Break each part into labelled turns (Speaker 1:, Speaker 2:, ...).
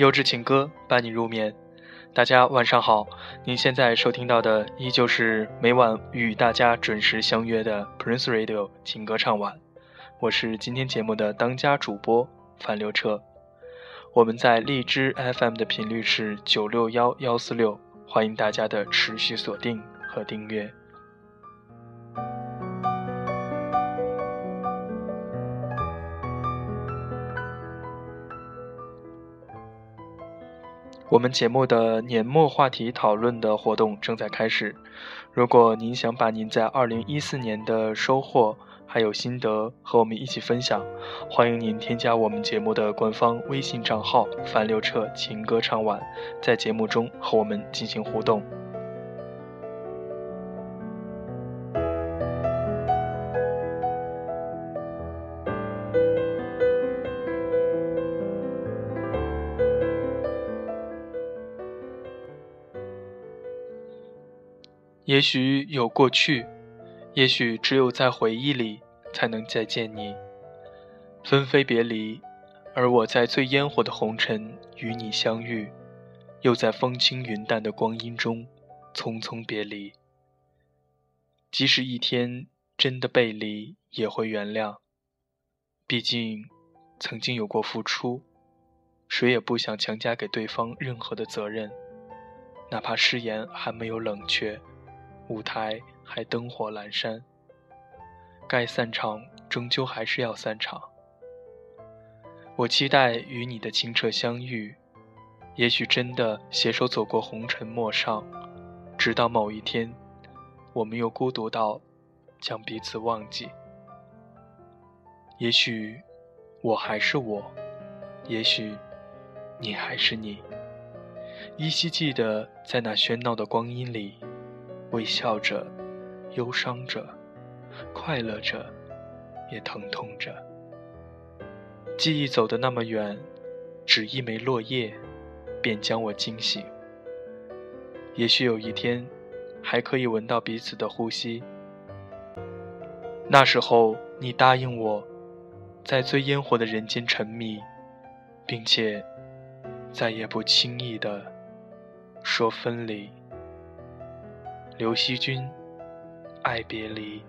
Speaker 1: 优质情歌伴你入眠。大家晚上好，您现在收听到的依旧是每晚与大家准时相约的 Prince Radio 情歌唱晚，我是今天节目的当家主播樊刘彻。我们在荔枝 FM 的频率是九六幺幺四六，欢迎大家的持续锁定和订阅。我们节目的年末话题讨论的活动正在开始。如果您想把您在二零一四年的收获还有心得和我们一起分享，欢迎您添加我们节目的官方微信账号“樊刘彻情歌唱晚”，在节目中和我们进行互动。也许有过去，也许只有在回忆里才能再见你。分飞别离，而我在最烟火的红尘与你相遇，又在风轻云淡的光阴中匆匆别离。即使一天真的背离，也会原谅。毕竟，曾经有过付出，谁也不想强加给对方任何的责任，哪怕誓言还没有冷却。舞台还灯火阑珊，该散场终究还是要散场。我期待与你的清澈相遇，也许真的携手走过红尘陌上，直到某一天，我们又孤独到将彼此忘记。也许我还是我，也许你还是你，依稀记得在那喧闹的光阴里。微笑着，忧伤着，快乐着，也疼痛着。记忆走得那么远，只一枚落叶，便将我惊醒。也许有一天，还可以闻到彼此的呼吸。那时候，你答应我，在最烟火的人间沉迷，并且再也不轻易的说分离。刘惜君，爱别离。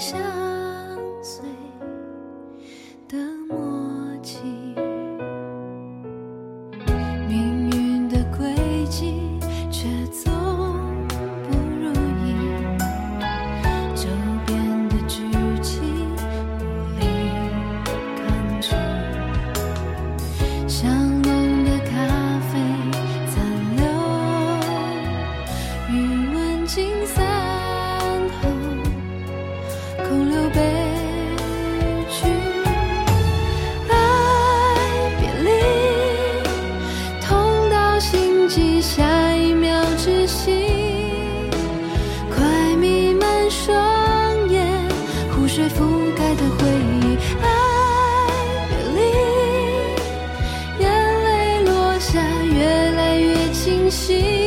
Speaker 2: 下下越来越清晰。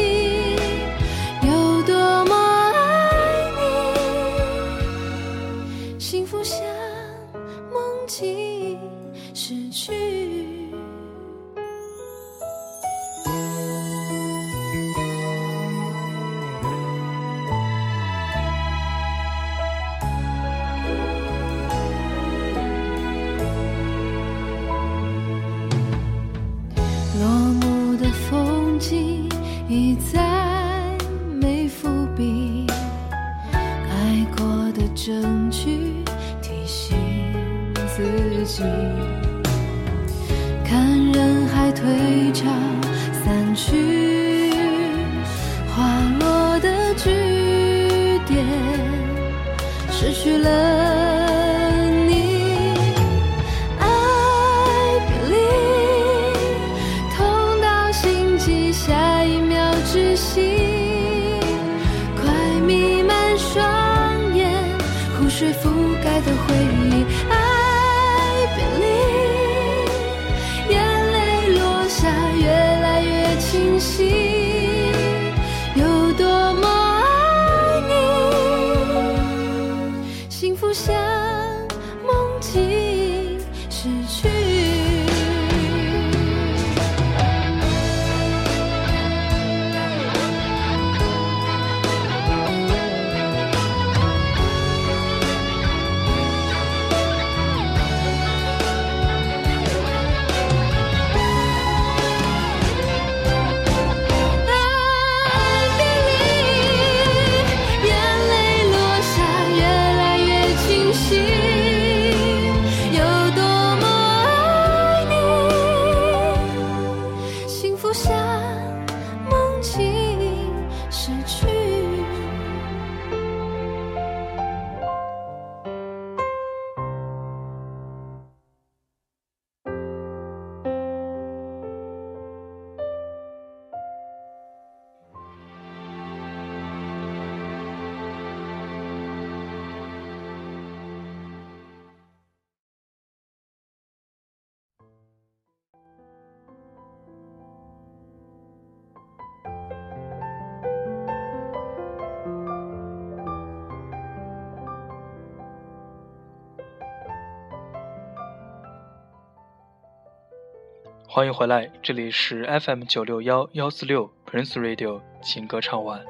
Speaker 1: 欢迎回来，这里是 FM 九六幺幺四六 Prince Radio 情歌唱晚，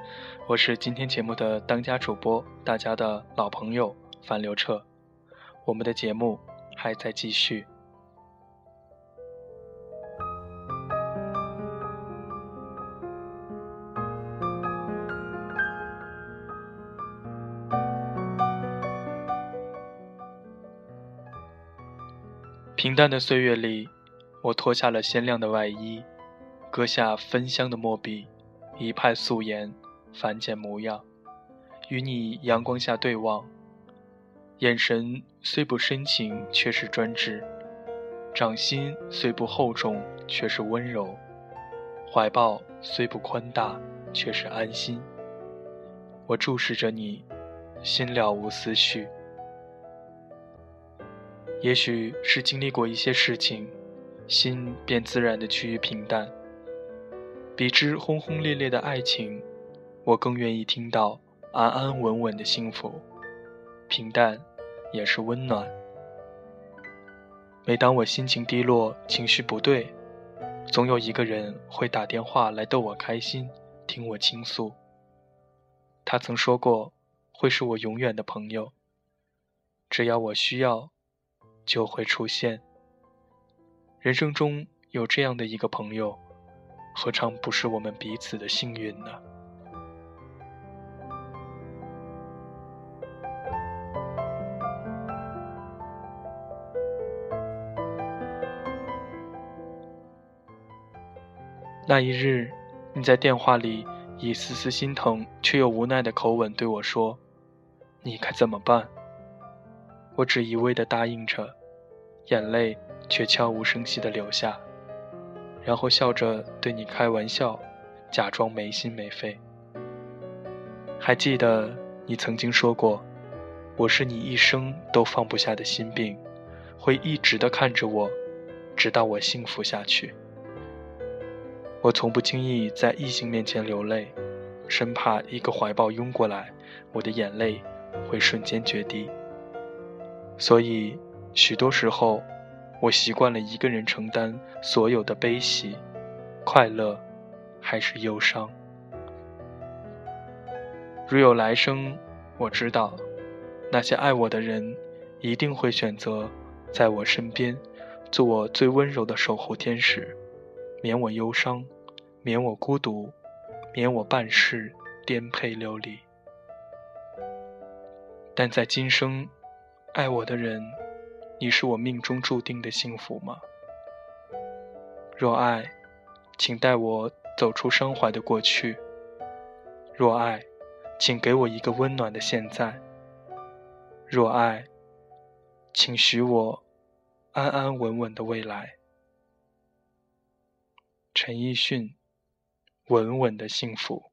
Speaker 1: 我是今天节目的当家主播，大家的老朋友樊刘彻。我们的节目还在继续。平淡的岁月里，我脱下了鲜亮的外衣，割下芬香的墨笔，一派素颜，凡简模样，与你阳光下对望，眼神虽不深情，却是专制；掌心虽不厚重，却是温柔；怀抱虽不宽大，却是安心。我注视着你，心了无思绪。也许是经历过一些事情，心便自然的趋于平淡。比之轰轰烈烈的爱情，我更愿意听到安安稳稳的幸福。平淡，也是温暖。每当我心情低落、情绪不对，总有一个人会打电话来逗我开心，听我倾诉。他曾说过，会是我永远的朋友。只要我需要。就会出现。人生中有这样的一个朋友，何尝不是我们彼此的幸运呢？那一日，你在电话里以丝丝心疼却又无奈的口吻对我说：“你该怎么办？”我只一味的答应着，眼泪却悄无声息地留下，然后笑着对你开玩笑，假装没心没肺。还记得你曾经说过，我是你一生都放不下的心病，会一直的看着我，直到我幸福下去。我从不轻易在异性面前流泪，生怕一个怀抱拥过来，我的眼泪会瞬间决堤。所以，许多时候，我习惯了一个人承担所有的悲喜、快乐，还是忧伤。如有来生，我知道，那些爱我的人，一定会选择在我身边，做我最温柔的守护天使，免我忧伤，免我孤独，免我半世颠沛流离。但在今生，爱我的人，你是我命中注定的幸福吗？若爱，请带我走出伤怀的过去；若爱，请给我一个温暖的现在。若爱，请许我安安稳稳的未来。陈奕迅，稳稳的幸福。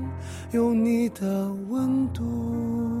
Speaker 3: 有你的温度。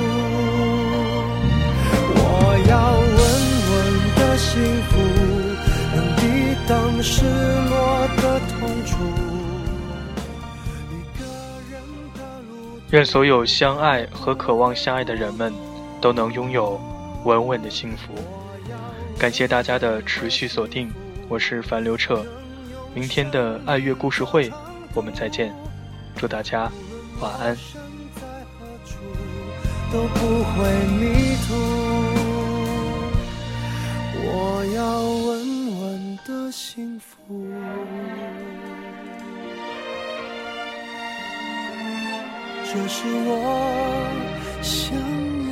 Speaker 3: 幸福，能抵挡失落的痛楚。
Speaker 1: 愿所有相爱和渴望相爱的人们都能拥有稳稳的幸福。感谢大家的持续锁定，我是樊刘彻。明天的爱乐故事会，我们再见。祝大家晚安。
Speaker 3: 都不会迷途。要稳稳的幸福。这是我想要。